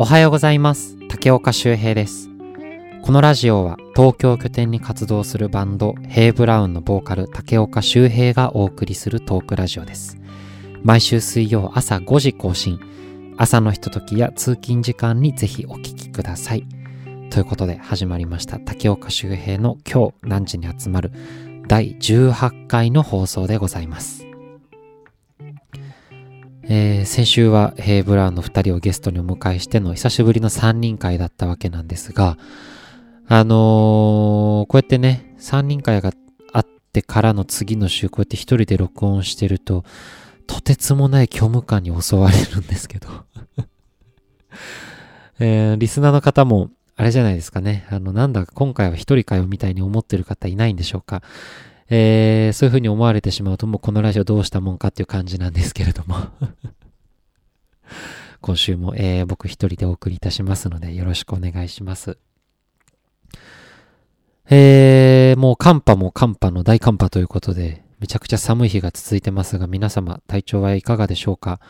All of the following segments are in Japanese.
おはようございます。竹岡修平です。このラジオは東京拠点に活動するバンドヘイブラウンのボーカル竹岡修平がお送りするトークラジオです。毎週水曜朝5時更新。朝のひとときや通勤時間にぜひお聞きください。ということで始まりました。竹岡修平の今日何時に集まる第18回の放送でございます。えー、先週はヘイブラウンの2人をゲストにお迎えしての久しぶりの3人会だったわけなんですが、あのー、こうやってね、3人会があってからの次の週、こうやって一人で録音してると、とてつもない虚無感に襲われるんですけど えー、リスナーの方も、あれじゃないですかね。あの、なんだ今回は一人会をみたいに思ってる方いないんでしょうか。えー、そういうふうに思われてしまうともうこのラジオどうしたもんかっていう感じなんですけれども 今週も、えー、僕一人でお送りいたしますのでよろしくお願いします。えー、もう寒波も寒波の大寒波ということで、めちゃくちゃ寒い日が続いてますが、皆様体調はいかがでしょうか？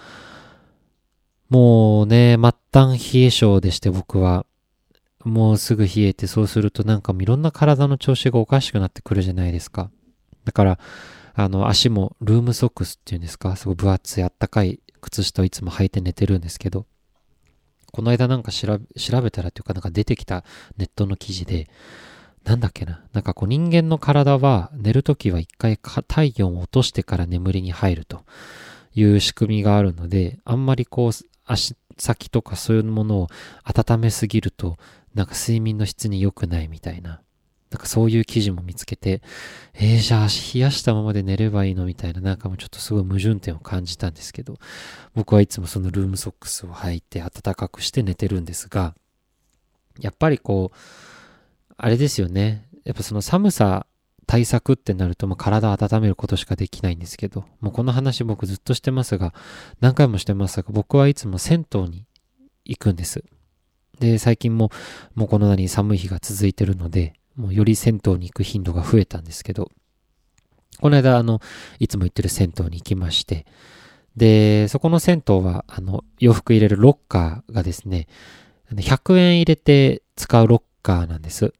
もうね、末端冷え性でして僕は、もうすぐ冷えて、そうするとなんかいろんな体の調子がおかしくなってくるじゃないですか。だから、あの、足もルームソックスっていうんですか、すごい分厚いあったかい靴下をいつも履いて寝てるんですけど、この間なんか調べたらっていうかなんか出てきたネットの記事で、なんだっけな、なんかこう人間の体は寝るときは一回体温を落としてから眠りに入るという仕組みがあるので、あんまりこう足先とかそういうものを温めすぎると、なんか睡眠の質に良くないみたいななんかそういう記事も見つけて、えー、じゃあ足冷やしたままで寝ればいいのみたいな、なんかもうちょっとすごい矛盾点を感じたんですけど、僕はいつもそのルームソックスを履いて暖かくして寝てるんですが、やっぱりこう、あれですよね。やっぱその寒さ対策ってなるともう体温めることしかできないんですけど、もうこの話僕ずっとしてますが、何回もしてますが、僕はいつも銭湯に行くんです。で、最近ももうこのなに寒い日が続いてるので、もうより銭湯に行く頻度が増えたんですけど、この間、あの、いつも行ってる銭湯に行きまして、で、そこの銭湯は、あの、洋服入れるロッカーがですね、100円入れて使うロッカーなんです。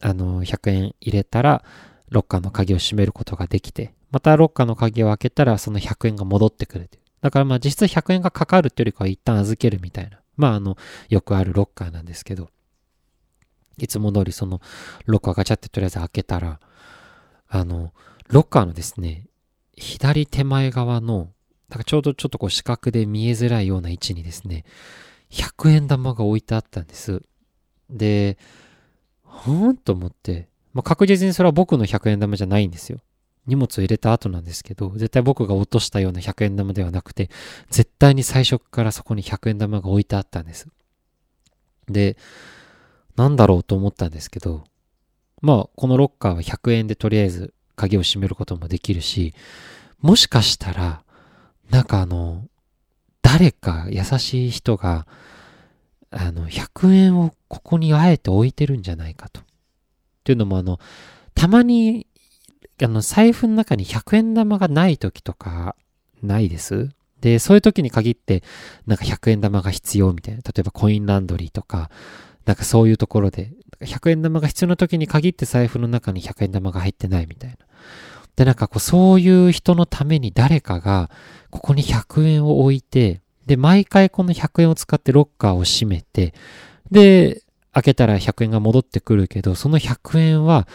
あの、100円入れたら、ロッカーの鍵を閉めることができて、またロッカーの鍵を開けたら、その100円が戻ってくるだからまあ実質100円がかかるっていうよりかは一旦預けるみたいな。まああの、よくあるロッカーなんですけど、いつも通りそのロッカーガチャってとりあえず開けたら、あの、ロッカーのですね、左手前側の、なんかちょうどちょっとこう四角で見えづらいような位置にですね、100円玉が置いてあったんです。で、ほーんと思って、まあ、確実にそれは僕の100円玉じゃないんですよ。荷物を入れた後なんですけど、絶対僕が落としたような100円玉ではなくて、絶対に最初からそこに100円玉が置いてあったんです。で、なんだろうと思ったんですけど、まあ、このロッカーは100円でとりあえず鍵を閉めることもできるし、もしかしたら、なんかあの、誰か優しい人が、あの、100円をここにあえて置いてるんじゃないかと。っていうのもあの、たまに、あの、財布の中に100円玉がない時とか、ないです？で、そういう時に限って、なんか100円玉が必要みたいな。例えばコインランドリーとか、なんかそういうところで、100円玉が必要な時に限って財布の中に100円玉が入ってないみたいな。で、なんかこう、そういう人のために誰かが、ここに100円を置いて、で、毎回この100円を使ってロッカーを閉めて、で、開けたら100円が戻ってくるけど、その100円は、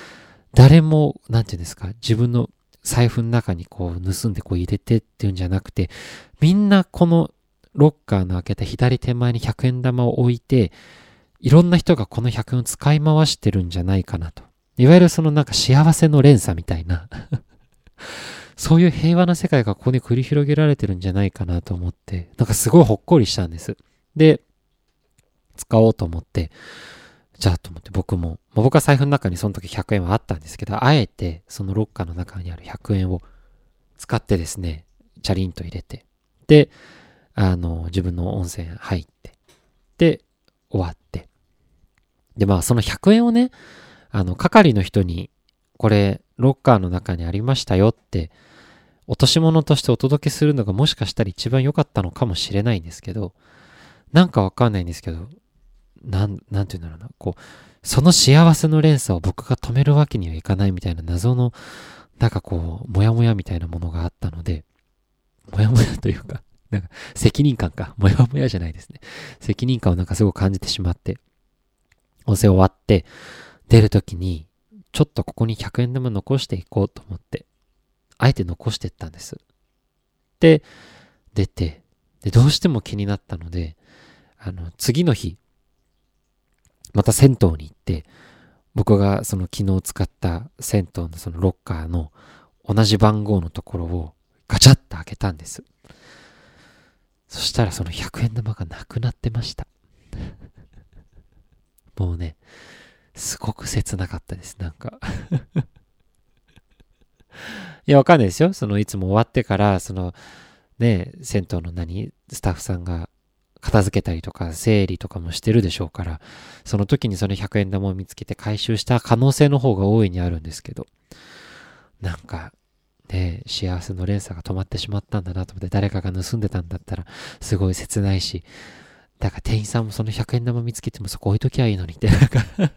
誰も、なんていうんですか、自分の財布の中にこう盗んでこう入れてっていうんじゃなくて、みんなこのロッカーの開けた左手前に100円玉を置いて、いろんな人がこの100円を使い回してるんじゃないかなと。いわゆるそのなんか幸せの連鎖みたいな そういう平和な世界がここに繰り広げられてるんじゃないかなと思って、なんかすごいほっこりしたんです。で、使おうと思って、じゃあと思って僕も、まあ、僕は財布の中にその時100円はあったんですけど、あえてそのロッカーの中にある100円を使ってですね、チャリンと入れて、で、あの、自分の温泉入って、で、終わって、で、まあ、その100円をね、あの、係の人に、これ、ロッカーの中にありましたよって、落とし物としてお届けするのがもしかしたら一番良かったのかもしれないんですけど、なんかわかんないんですけど、なん、なんて言うんだろうな、こう、その幸せの連鎖を僕が止めるわけにはいかないみたいな謎の、なんかこう、もやもやみたいなものがあったので、もやもやというか、なんか責任感か、もやもやじゃないですね。責任感をなんかすごく感じてしまって、お世終わって、出るときに、ちょっとここに100円玉残していこうと思って、あえて残してったんです。で、出て、で、どうしても気になったので、あの、次の日、また銭湯に行って、僕がその昨日使った銭湯のそのロッカーの同じ番号のところをガチャッと開けたんです。そしたらその100円玉がなくなってました。もうね、すごく切なかったです、なんか いや、わかんないですよ。その、いつも終わってから、その、ね、銭湯の何、スタッフさんが片付けたりとか整理とかもしてるでしょうから、その時にその100円玉を見つけて回収した可能性の方が大いにあるんですけど、なんか、ね、幸せの連鎖が止まってしまったんだなと思って誰かが盗んでたんだったらすごい切ないし、だから店員さんもその100円玉見つけてもそこ置いときゃいいのにって、なんか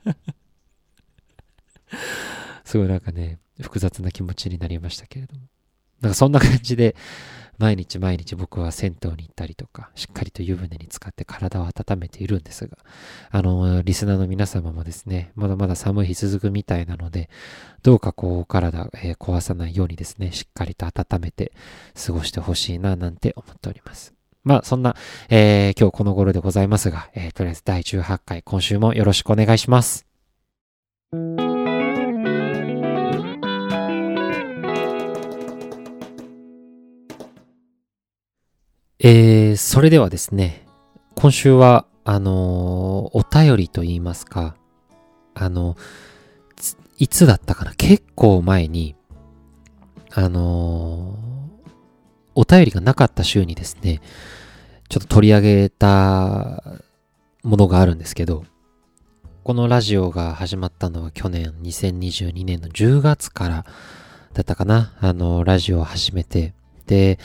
すごいなんかね、複雑な気持ちになりましたけれども。なんかそんな感じで、毎日毎日僕は銭湯に行ったりとか、しっかりと湯船に浸かって体を温めているんですが、あの、リスナーの皆様もですね、まだまだ寒い日続くみたいなので、どうかこう体、えー、壊さないようにですね、しっかりと温めて過ごしてほしいな、なんて思っております。まあ、そんな、えー、今日この頃でございますが、えー、とりあえず第18回、今週もよろしくお願いします。えー、それではですね、今週は、あのー、お便りと言いますか、あの、いつだったかな結構前に、あのー、お便りがなかった週にですね、ちょっと取り上げたものがあるんですけど、このラジオが始まったのは去年2022年の10月からだったかな。あの、ラジオを始めて、で、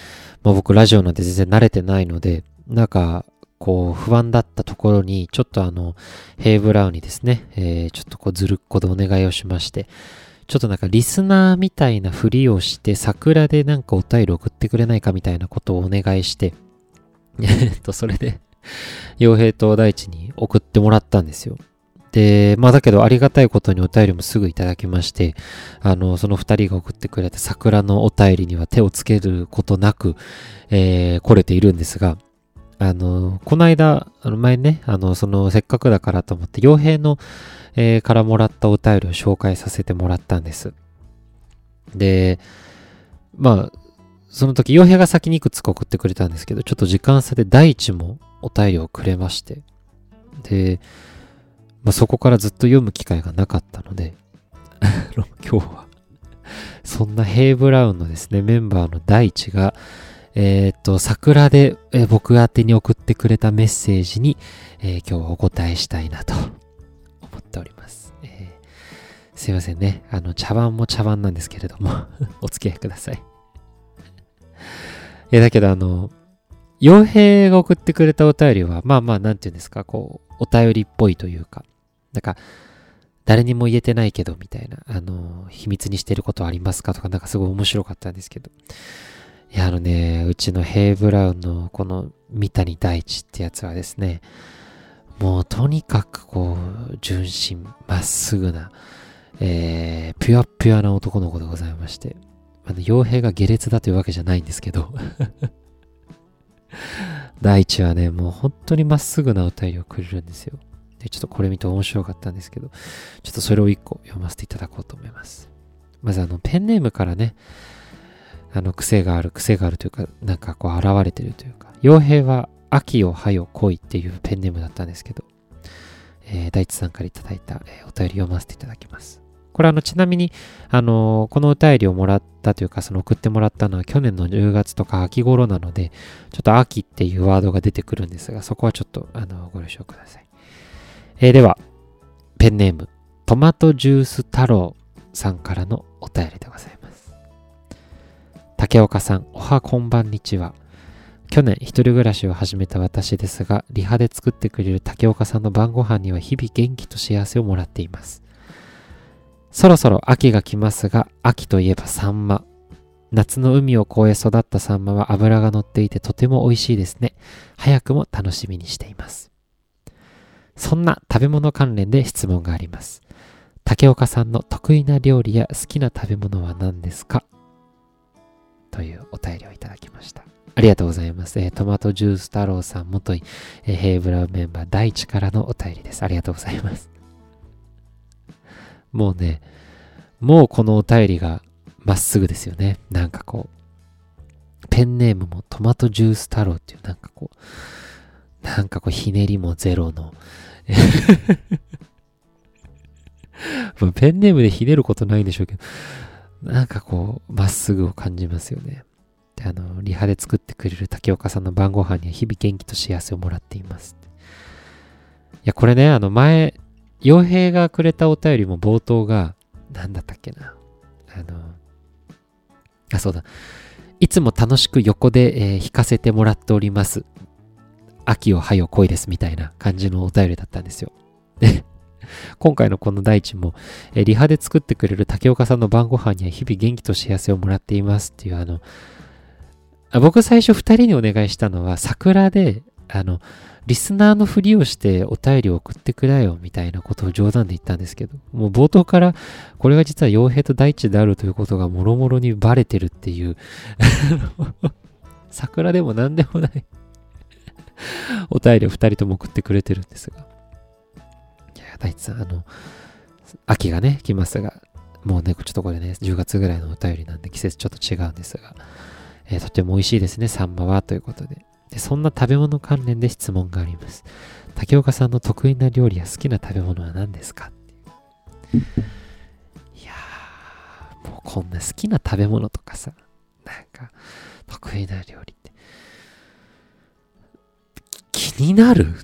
まあ、僕ラジオなんて全然慣れてないので、なんか、こう、不安だったところに、ちょっとあの、ヘイブラウンにですね、えー、ちょっとこう、ずるっこでお願いをしまして、ちょっとなんかリスナーみたいなふりをして、桜でなんかお便り送ってくれないかみたいなことをお願いして、えっと、それで、傭兵と大地に送ってもらったんですよ。で、まあだけどありがたいことにお便りもすぐいただきまして、あの、その二人が送ってくれた桜のお便りには手をつけることなく、えー、来れているんですが、あの、この間、あの前ね、あの、その、せっかくだからと思って、傭兵の、えー、からもらったお便りを紹介させてもらったんです。で、まあ、その時、傭兵が先にいくつか送ってくれたんですけど、ちょっと時間差で第一もお便りをくれまして、で、まあ、そこからずっと読む機会がなかったので、今日はそんなヘイブラウンのですね、メンバーの第一が、えっ、と、桜で、え、僕宛に送ってくれたメッセージに、えー、今日はお答えしたいなと思っております。えー、すいませんね。あの、茶碗も茶碗なんですけれども お付き合いください いや、だけどあの、傭兵が送ってくれたお便りは、まあまあ、なんていうんですか、こう、お便りっぽいというか、なんか、誰にも言えてないけど、みたいな、あの、秘密にしてることありますかとか、なんかすごい面白かったんですけど。いや、あのね、うちのヘイブラウンのこの三谷大地ってやつはですね、もうとにかくこう、純真、まっすぐな、えー、ピュアピュアな男の子でございまして、あの、傭兵が下劣だというわけじゃないんですけど 大地はね、もう本当にまっすぐなお便りをくれるんですよ。で、ちょっとこれ見て面白かったんですけど、ちょっとそれを一個読ませていただこうと思います。まずあの、ペンネームからね、あの、癖がある、癖があるというか、なんかこう、現れてるというか、傭兵は、秋をはよ恋っていうペンネームだったんですけど、えー、大地さんからいただいた、えー、お便り読ませていただきます。これあの、ちなみに、あのー、このお便りをもらったというか、その送ってもらったのは去年の10月とか秋頃なので、ちょっと秋っていうワードが出てくるんですが、そこはちょっと、あの、ご了承ください。えー、では、ペンネーム、トマトジュース太郎さんからのお便りでございます。竹岡さん、おはこんばんにちは。去年一人暮らしを始めた私ですが、リハで作ってくれる竹岡さんの晩ご飯には日々元気と幸せをもらっています。そろそろ秋が来ますが、秋といえばサンマ。夏の海を越え育ったサンマは脂が乗っていてとても美味しいですね。早くも楽しみにしています。そんな食べ物関連で質問があります。竹岡さんの得意な料理や好きな食べ物は何ですか？というお便りをいただきました。ありがとうございます。えー、トマトジュース太郎さん元い、えー、ヘイブラウメンバー第一からのお便りです。ありがとうございます。もうね、もうこのお便りがまっすぐですよね。なんかこう、ペンネームもトマトジュース太郎っていうなんかこう、なんかこうひねりもゼロの ペンネームでひねることないんでしょうけど、なんかこう、まっすぐを感じますよね。で、あの、リハで作ってくれる竹岡さんの晩ご飯には日々元気と幸せをもらっています。いや、これね、あの前、傭兵がくれたお便りも冒頭が、なんだったっけな。あの、あ、そうだ。いつも楽しく横で、えー、弾かせてもらっております。秋を早よ恋ですみたいな感じのお便りだったんですよ。今回のこの大地も、えー、リハで作ってくれる竹岡さんの晩ご飯には日々元気と幸せをもらっていますっていうあの、僕最初二人にお願いしたのは桜で、あの、リスナーのふりをしてお便りを送ってくれよみたいなことを冗談で言ったんですけど、もう冒頭からこれが実は傭兵と大地であるということがもろもろにバレてるっていう 桜でも何でもないお便りを二人とも送ってくれてるんですが。いや、大地さん、あの、秋がね、来ますが、もうね、ちょっとこれね、10月ぐらいのお便りなんで季節ちょっと違うんですが、えー、とても美味しいですね、サンマは、ということで。で、そんな食べ物関連で質問があります。竹岡さんの得意な料理や好きな食べ物は何ですか？いやー、もうこんな好きな食べ物とかさ、なんか、得意な料理って、気になる？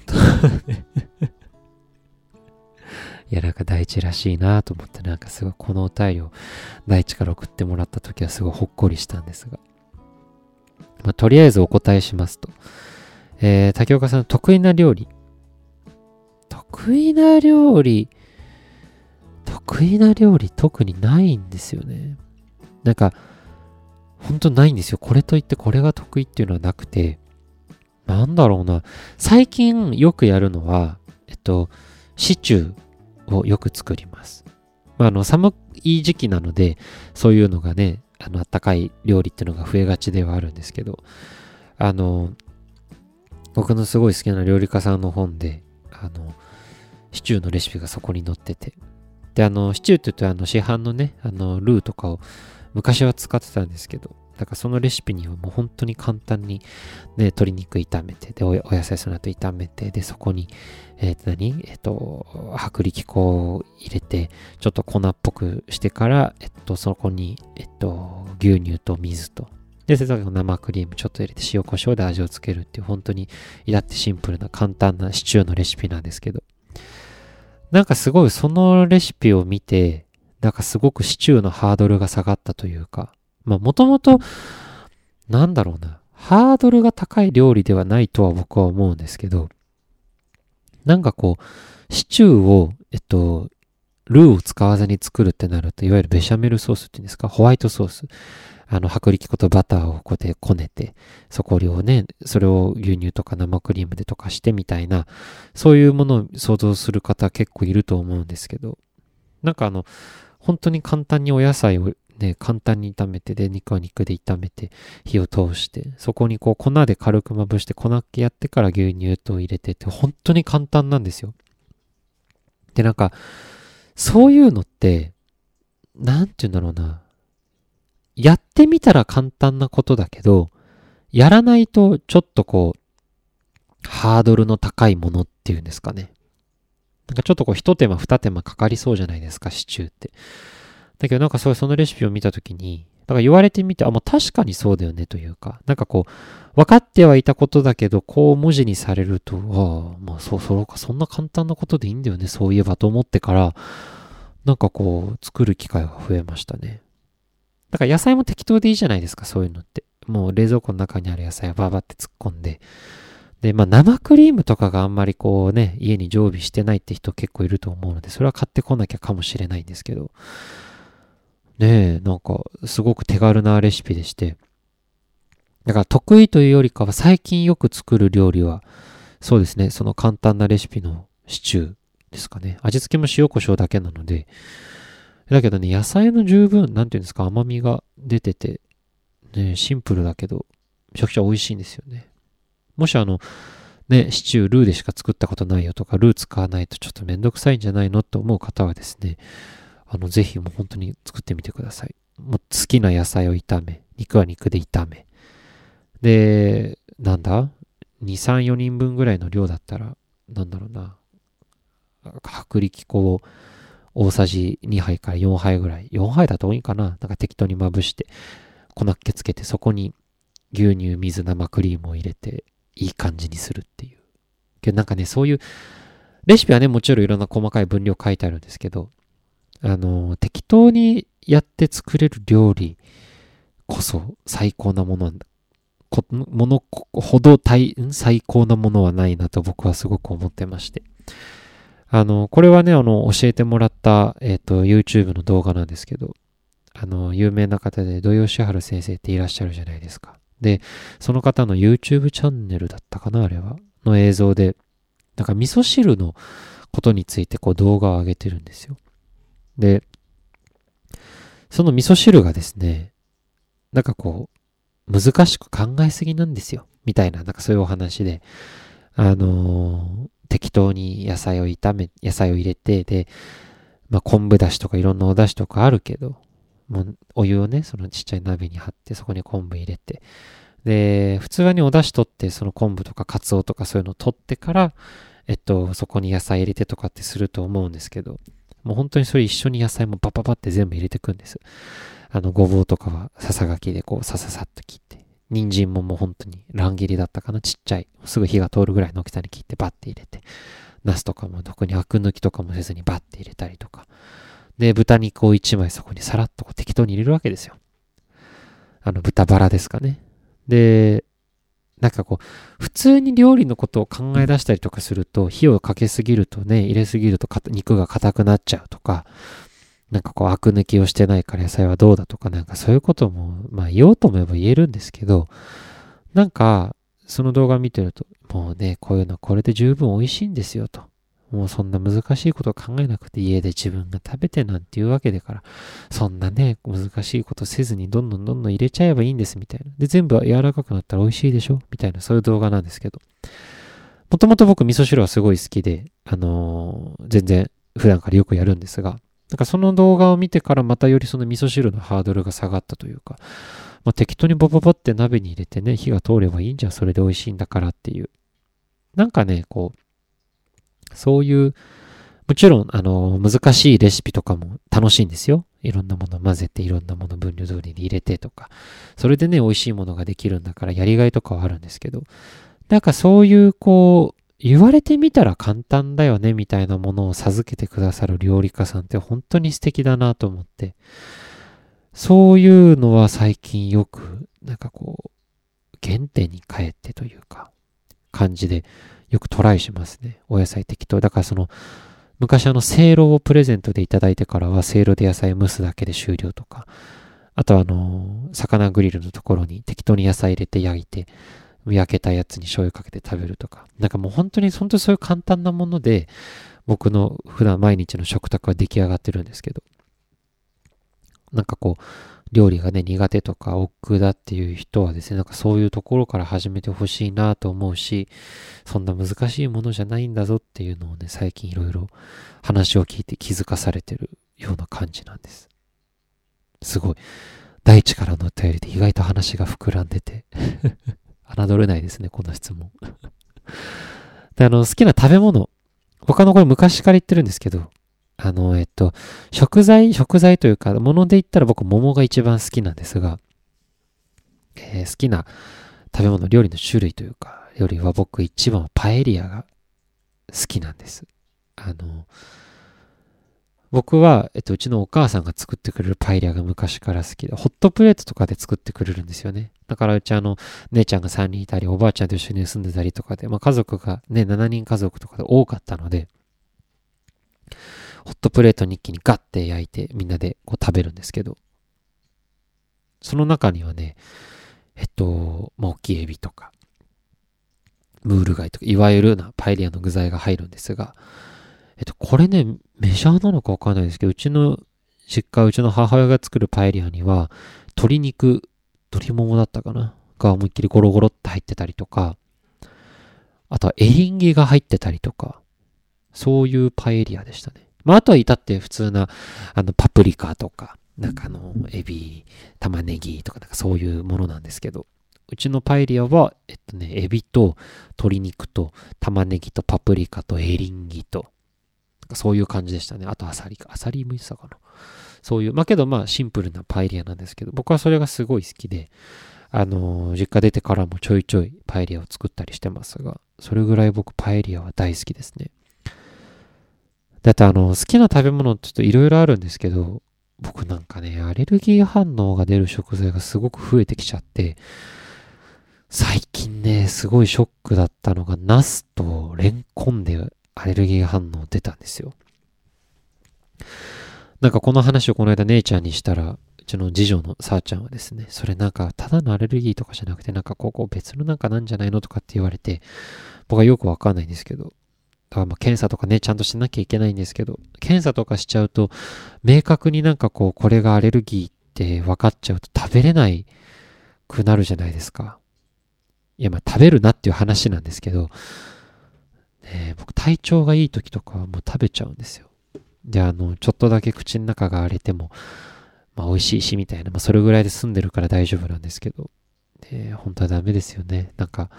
いや、なんか大地らしいなと思って、なんかすごいこのお便りを大地から送ってもらった時はすごいほっこりしたんですが。まあ、とりあえずお答えしますと。えー、竹岡さん得意な料理。得意な料理？得意な料理特にないんですよね。なんか、ほんとないんですよ。これといってこれが得意っていうのはなくて、なんだろうな。最近よくやるのは、えっと、シチューをよく作ります。まあ、あの、寒い時期なので、そういうのがね、あの、あったかい料理っていうのが増えがちではあるんですけど、あの、僕のすごい好きな料理家さんの本で、あの、シチューのレシピがそこに載ってて、で、あの、シチューって言うと、あの、市販のね、あの、ルーとかを昔は使ってたんですけど、だからそのレシピにはもう本当に簡単に、ね、鶏肉炒めて、で、お野菜その後炒めて、で、そこに、え、ー、何？えっ、ー、と、薄力粉を入れて、ちょっと粉っぽくしてから、えっ、と、そこに、えっ、と、牛乳と水と、で、その生クリームちょっと入れて塩コショウで味をつけるっていう、本当に至ってシンプルな簡単なシチューのレシピなんですけど、なんかすごいそのレシピを見て、なんかすごくシチューのハードルが下がったというか、まあもともと、なんだろうな、ハードルが高い料理ではないとは僕は思うんですけど、なんかこう、シチューを、えっと、ルーを使わずに作るってなると、いわゆるベシャメルソースっていうんですか、ホワイトソース。あの、薄力粉とバターをこうやってこねて、そこをね、それを牛乳とか生クリームで溶かしてみたいな、そういうものを想像する方結構いると思うんですけど、なんかあの、本当に簡単にお野菜をね、簡単に炒めて、で、肉は肉で炒めて、火を通して、そこにこう粉で軽くまぶして粉っけやってから牛乳と入れてって、本当に簡単なんですよ。で、なんか、そういうのって、なんて言うんだろうな。やってみたら簡単なことだけど、やらないとちょっとこう、ハードルの高いものっていうんですかね。なんかちょっとこう一手間二手間かかりそうじゃないですか、シチューって。だけどなんかそうそのレシピを見たときに、だから言われてみて、あ、もう確かにそうだよねというか、なんかこう、分かってはいたことだけど、こう文字にされると、ああ、まあそう、そうか、そんな簡単なことでいいんだよね、そういえばと思ってから、なんかこう、作る機会が増えましたね。だから野菜も適当でいいじゃないですか、そういうのって。もう冷蔵庫の中にある野菜をバーバって突っ込んで、で、まあ生クリームとかがあんまりこうね、家に常備してないって人結構いると思うので、それは買ってこなきゃかもしれないんですけど、ねえ、なんかすごく手軽なレシピでして、だから得意というよりかは最近よく作る料理は、そうですね、その簡単なレシピのシチューですかね。味付けも塩コショウだけなので、だけどね、野菜の十分、なんていうんですか、甘みが出てて、ね、シンプルだけど、めちゃくちゃ美味しいんですよね。もしあの、ね、シチュー、ルーでしか作ったことないよとか、ルー使わないとちょっとめんどくさいんじゃないのって思う方はですね、あの、ぜひもう本当に作ってみてください。もう好きな野菜を炒め、肉は肉で炒め。で、なんだ ?2、3、4人分ぐらいの量だったら、なんだろうな。薄力粉を大さじ2杯から4杯ぐらい。4杯だと多いかな？なんか適当にまぶして、粉っけつけて、そこに牛乳、水、生クリームを入れて、いい感じにするっていう。けどなんかね、そういう、レシピはね、もちろんいろんな細かい分量書いてあるんですけど、あの、適当にやって作れる料理こそ最高なものものほど最高なものはないなと僕はすごく思ってまして。あの、これはね、あの、教えてもらった、えっ、ー、と、YouTube の動画なんですけど、あの、有名な方で土井善晴先生っていらっしゃるじゃないですか。で、その方の YouTube チャンネルだったかな、あれは？の映像で、なんか味噌汁のことについてこう動画を上げてるんですよ。で、その味噌汁がですね、なんかこう、難しく考えすぎなんですよ。みたいな、なんかそういうお話で、あのー、適当に野菜を炒め、野菜を入れて、で、まあ、昆布だしとかいろんなお出汁とかあるけど、もうお湯をね、そのちっちゃい鍋に張って、そこに昆布入れて、で、普通はね、お出汁取って、その昆布とかカツオとかそういうの取ってから、えっと、そこに野菜入れてとかってすると思うんですけど、もう本当にそれ一緒に野菜もパパパって全部入れてくんです。あの、ごぼうとかはささがきでこう、さささっと切って、人参ももう本当に乱切りだったかな、ちっちゃい、すぐ火が通るぐらいの大きさに切ってバッて入れて、ナスとかも特にアク抜きとかもせずにバッて入れたりとか。で、豚肉を一枚そこにさらっとこう適当に入れるわけですよ。あの、豚バラですかね。で、なんかこう、普通に料理のことを考え出したりとかすると、火をかけすぎるとね、入れすぎると肉が硬くなっちゃうとか、なんかこう、アク抜きをしてないから野菜はどうだとか、なんかそういうことも、まあ言おうと思えば言えるんですけど、なんか、その動画見てると、もうね、こういうのこれで十分美味しいんですよと。もうそんな難しいこと考えなくて家で自分が食べてなんていうわけだから、そんなね、難しいことせずにどんどんどんどん入れちゃえばいいんですみたいな。で、全部柔らかくなったら美味しいでしょ？みたいな、そういう動画なんですけど。もともと僕味噌汁はすごい好きで、あのー、全然普段からよくやるんですが、なんかその動画を見てからまたよりその味噌汁のハードルが下がったというか、まあ、適当にボボボって鍋に入れてね、火が通ればいいんじゃん、それで美味しいんだからっていう。なんかね、こう、そういう、もちろん、あの、難しいレシピとかも楽しいんですよ。いろんなもの混ぜて、いろんなもの分量通りに入れてとか。それでね、美味しいものができるんだから、やりがいとかはあるんですけど、なんかそういう、こう、言われてみたら簡単だよね、みたいなものを授けてくださる料理家さんって本当に素敵だなと思って。そういうのは最近よく、なんかこう、原点に帰ってというか、感じでよくトライしますね。お野菜適当。だからその、昔あの、せいろをプレゼントでいただいてからは、せいろで野菜蒸すだけで終了とか、あとあの、魚グリルのところに適当に野菜入れて焼いて、焼けたやつに醤油かけて食べるとか、なんかもう本当に、本当にそういう簡単なもので、僕の普段毎日の食卓は出来上がってるんですけど、なんかこう、料理がね、苦手とか億劫だっていう人はですね、なんかそういうところから始めてほしいなと思うし、そんな難しいものじゃないんだぞっていうのをね、最近いろいろ話を聞いて気づかされてるような感じなんです。すごい。大地からのお便りで意外と話が膨らんでて 侮れないですね、この質問で、あの、好きな食べ物。他のこれ昔から言ってるんですけど、あの、えっと、食材、食材というか、もので言ったら僕、桃が一番好きなんですが、えー、好きな食べ物、料理の種類というか、よりは僕一番はパエリアが好きなんです。あの、僕は、えっと、うちのお母さんが作ってくれるパエリアが昔から好きで、ホットプレートとかで作ってくれるんですよね。だからうちあの、姉ちゃんが3人いたり、おばあちゃんと一緒に住んでたりとかで、まあ家族がね、7人家族とかで多かったので、ホットプレートに一気にガッて焼いてみんなでこう食べるんですけど、その中にはね、えっと、まあ、大きいエビとか、ムール貝とか、いわゆるなパエリアの具材が入るんですが、えっと、これね、メジャーなのかわかんないですけど、うちの実家、うちの母親が作るパエリアには、鶏肉、鶏ももだったかなが思いっきりゴロゴロって入ってたりとか、あとはエリンギが入ってたりとか、そういうパエリアでしたね。まあ、あとは至って普通な、あの、パプリカとか、なんかあの、エビ、玉ねぎとか、なんかそういうものなんですけど、うちのパエリアは、えっとね、エビと鶏肉と玉ねぎとパプリカとエリンギと、そういう感じでしたね。あとアサリか。アサリもいてたかな。そういう、まあけどまあシンプルなパエリアなんですけど、僕はそれがすごい好きで、あのー、実家出てからもちょいちょいパエリアを作ったりしてますが、それぐらい僕パエリアは大好きですね。だってあの、好きな食べ物ちょっといろいろあるんですけど、僕なんかね、アレルギー反応が出る食材がすごく増えてきちゃって、最近ね、すごいショックだったのが、ナスとレンコンでアレルギー反応出たんですよ。なんかこの話をこの間姉ちゃんにしたら、うちの次女のさあちゃんはですね、それなんかただのアレルギーとかじゃなくて、なんかここ別のなんかなんじゃないのとかって言われて、僕はよくわかんないんですけど、だからま検査とかね、ちゃんとしなきゃいけないんですけど、検査とかしちゃうと、明確になんかこう、これがアレルギーって分かっちゃうと食べれないくなるじゃないですか。いや、まあ食べるなっていう話なんですけど、ね、僕体調がいい時とかはもう食べちゃうんですよ。で、あの、ちょっとだけ口の中が荒れても、まあ美味しいしみたいな、まあそれぐらいで済んでるから大丈夫なんですけど、ね、本当はダメですよね。なんか、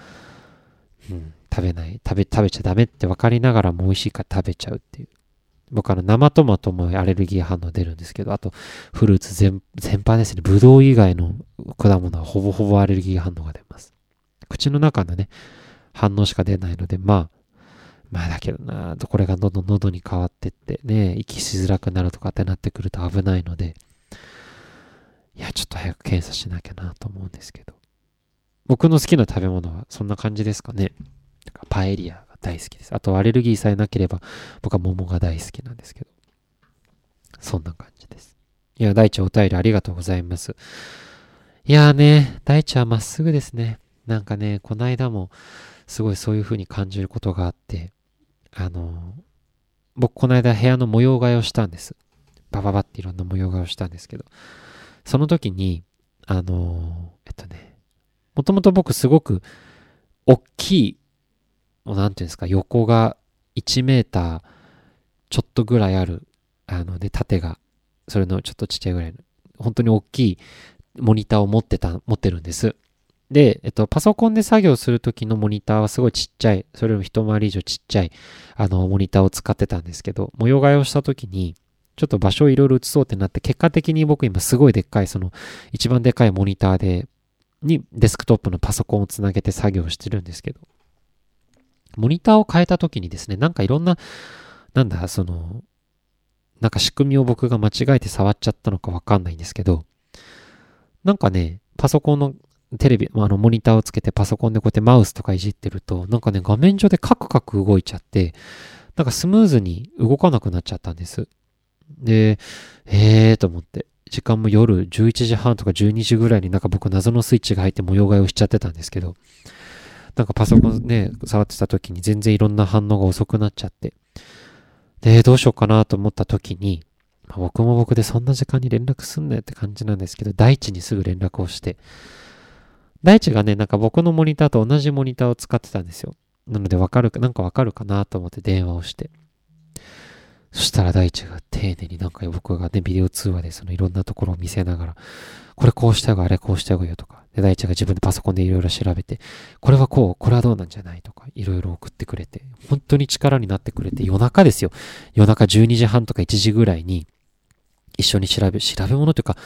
うん、食べない、食べ、食べちゃダメって分かりながらも美味しいから食べちゃうっていう。僕あの生トマトもアレルギー反応出るんですけど、あとフルーツ全般ですね。ブドウ以外の果物はほぼほぼアレルギー反応が出ます。口の中のね、反応しか出ないので、まあ、まあだけどな、これがどんどん喉に変わってってね、息しづらくなるとかってなってくると危ないので、いや、ちょっと早く検査しなきゃなと思うんですけど。僕の好きな食べ物はそんな感じですかね。パエリアが大好きです。あとアレルギーさえなければ僕は桃が大好きなんですけど。そんな感じです。いや、大地お便りありがとうございます。いやーね、大地はまっすぐですね。なんかね、この間もすごいそういう風に感じることがあって、あの僕この間部屋の模様替えをしたんです。バババっていろんな模様替えをしたんですけど、その時に、あのえっとね、もともと僕すごく大きいもうなんていうんですか、横が1メーターちょっとぐらいある、あので、縦が、それのちょっとちっちゃいぐらいの、本当に大きいモニターを持ってた、持ってるんです。で、えっと、パソコンで作業するときのモニターはすごいちっちゃい、それよりも一回り以上ちっちゃい、あの、モニターを使ってたんですけど、模様替えをしたときに、ちょっと場所をいろいろ移そうってなって、結果的に僕今すごいでっかい、その、一番でっかいモニターで、にデスクトップのパソコンをつなげて作業してるんですけど、モニターを変えた時にですね、なんかいろんな、なんだ、その、なんか仕組みを僕が間違えて触っちゃったのかわかんないんですけど、なんかね、パソコンのテレビ、あの、モニターをつけてパソコンでこうやってマウスとかいじってると、なんかね、画面上でカクカク動いちゃって、なんかスムーズに動かなくなっちゃったんです。で、えーと思って、時間も夜11時半とか12時ぐらいになんか僕謎のスイッチが入って模様替えをしちゃってたんですけど、なんかパソコンね、触ってた時に全然いろんな反応が遅くなっちゃって。で、どうしようかなと思った時に、まあ、僕も僕でそんな時間に連絡すんなよって感じなんですけど、大地にすぐ連絡をして、大地がね、なんか僕のモニターと同じモニターを使ってたんですよ。なのでわかるか、なんかわかるかなと思って電話をして。そしたら大地が丁寧になんか僕がね、ビデオ通話でそのいろんなところを見せながら、これこうした方があれこうしたがいいよとか、で、大地が自分でパソコンでいろいろ調べて、これはこう、これはどうなんじゃないとか、いろいろ送ってくれて、本当に力になってくれて、夜中ですよ。夜中12時半とか1時ぐらいに、一緒に調べ、調べ物というか、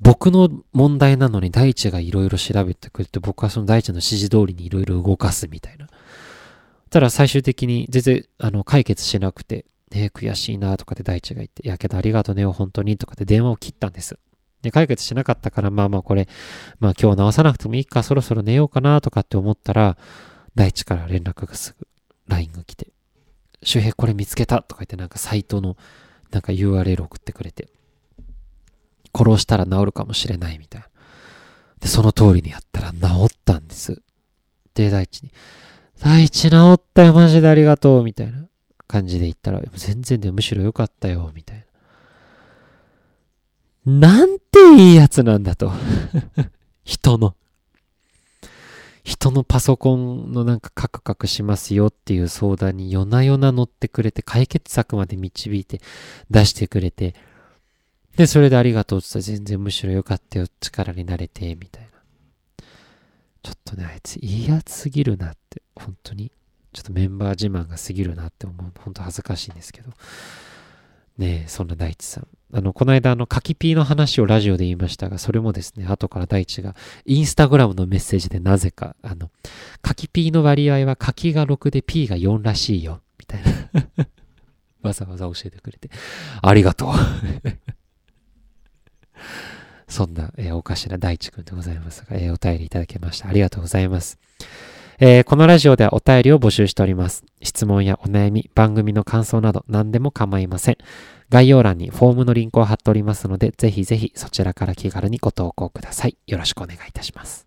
僕の問題なのに大地がいろいろ調べてくれて、僕はその大地の指示通りにいろいろ動かすみたいな。ただ最終的に全然、あの、解決しなくて、ね悔しいなとかで大地が言って、やけどありがとねよ、本当にとかで電話を切ったんです。で、解決しなかったから、まあまあこれ、まあ今日直さなくてもいいか、そろそろ寝ようかなとかって思ったら、大地から連絡がすぐ LINE が来て、周平これ見つけたとか言ってなんかサイトのなんか URL 送ってくれて、殺したら治るかもしれないみたいな。で、その通りにやったら治ったんです。で、大地に、大地治ったよ、マジでありがとう、みたいな感じで言ったら、全然でむしろ良かったよ、みたいな。なんていいやつなんだと。人の。人のパソコンのなんかカクカクしますよっていう相談に夜な夜な乗ってくれて、解決策まで導いて出してくれて、で、それでありがとうって言ったら全然むしろ良かったよ、力になれて、みたいな。ちょっとね、あいついいやつすぎるなって、本当に。ちょっとメンバー自慢が過ぎるなって思う。本当恥ずかしいんですけど。ねえ、そんな大地さん。あの、この間、あの、柿ピーの話をラジオで言いましたが、それもですね、後から大地が、インスタグラムのメッセージでなぜか、あの、柿ピーの割合は柿が6で P が4らしいよ、みたいな。わざわざ教えてくれて、ありがとう。そんな、えー、おかしな大地くんでございますが、えー、お便りいただきました。ありがとうございます。えー、このラジオではお便りを募集しております。質問やお悩み、番組の感想など何でも構いません。概要欄にフォームのリンクを貼っておりますので、ぜひぜひそちらから気軽にご投稿ください。よろしくお願いいたします。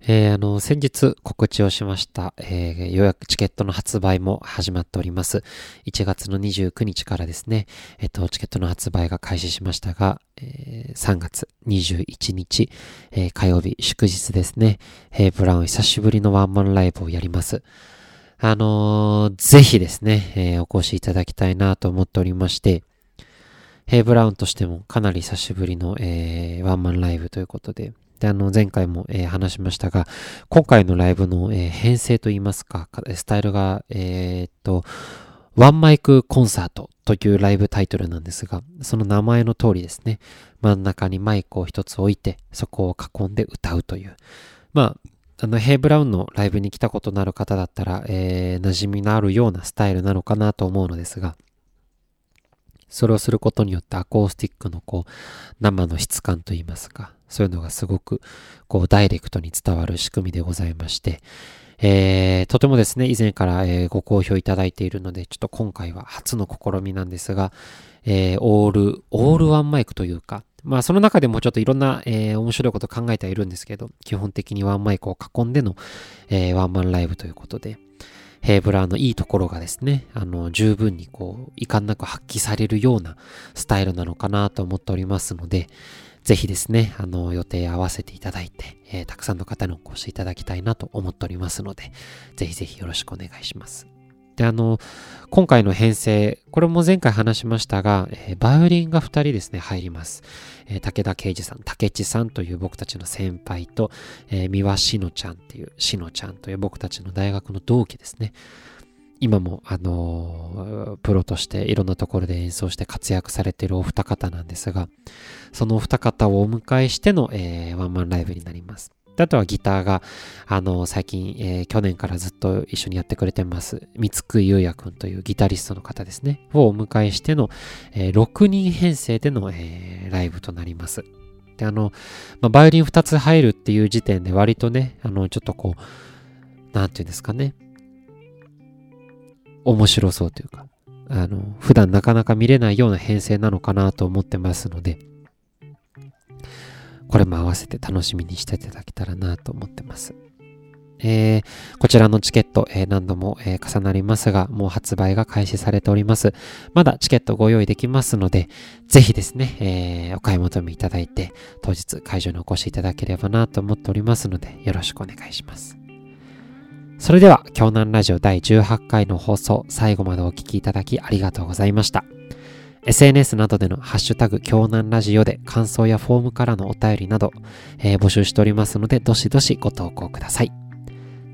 えー、あの、先日告知をしました、えー、予約チケットの発売も始まっております。1月の29日からですね、えっ、と、チケットの発売が開始しましたが、えー、3月21日、えー、火曜日祝日ですね、えー、ブラウン久しぶりのワンマンライブをやります。あのー、ぜひですね、えー、お越しいただきたいなと思っておりまして、ヘイブラウンとしてもかなり久しぶりの、えー、ワンマンライブということで、で、あの、前回も、えー、話しましたが、今回のライブの、えー、編成といいますか、スタイルが、えー、っと、ワンマイクコンサートというライブタイトルなんですが、その名前の通りですね、真ん中にマイクを一つ置いて、そこを囲んで歌うという。まあ、あの、ヘイブラウンのライブに来たことのある方だったら、えー、馴染みのあるようなスタイルなのかなと思うのですが、それをすることによってアコースティックのこう、生の質感といいますか、そういうのがすごく、こう、ダイレクトに伝わる仕組みでございまして、えー、とてもですね、以前から、えー、ご好評いただいているので、ちょっと今回は初の試みなんですが、えー、オール、オールワンマイクというか、まあその中でもちょっといろんな、えー、面白いこと考えてはいるんですけど、基本的にワンマイクを囲んでの、えー、ワンマンライブということで、ヘーブラーのいいところがですね、あの、十分にこう、遺憾なく発揮されるようなスタイルなのかなと思っておりますので、ぜひですね、あの、予定合わせていただいて、えー、たくさんの方にお越しいただきたいなと思っておりますので、ぜひぜひよろしくお願いします。で、あの、今回の編成、これも前回話しましたが、えー、バイオリンが2人ですね、入ります。えー、武田圭司さん、竹地さんという僕たちの先輩と、えー、三輪しのちゃんっていう、しのちゃんという僕たちの大学の同期ですね。今も、あのー、プロとしていろんなところで演奏して活躍されているお二方なんですが、そのお二方をお迎えしての、えー、ワンマンライブになります。あとはギターが、あの、最近、えー、去年からずっと一緒にやってくれてます、三つくゆうやくんというギタリストの方ですね、をお迎えしての、えー、6人編成での、えー、ライブとなります。で、あの、まあ、バイオリン2つ入るっていう時点で割とね、あの、ちょっとこう、なんていうんですかね、面白そうというか、あの、普段なかなか見れないような編成なのかなと思ってますので、これも合わせて楽しみにしていただけたらなと思ってます。えー、こちらのチケット、えー、何度も、えー、重なりますが、もう発売が開始されております。まだチケットご用意できますので、ぜひですね、えお買い求めいただいて、当日会場にお越しいただければなと思っておりますので、よろしくお願いします。それでは、京南ラジオ第18回の放送、最後までお聴きいただきありがとうございました。SNS などでのハッシュタグ京南ラジオで感想やフォームからのお便りなど、えー、募集しておりますので、どしどしご投稿ください。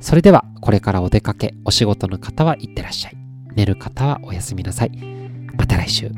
それでは、これからお出かけ、お仕事の方は行ってらっしゃい。寝る方はおやすみなさい。また来週。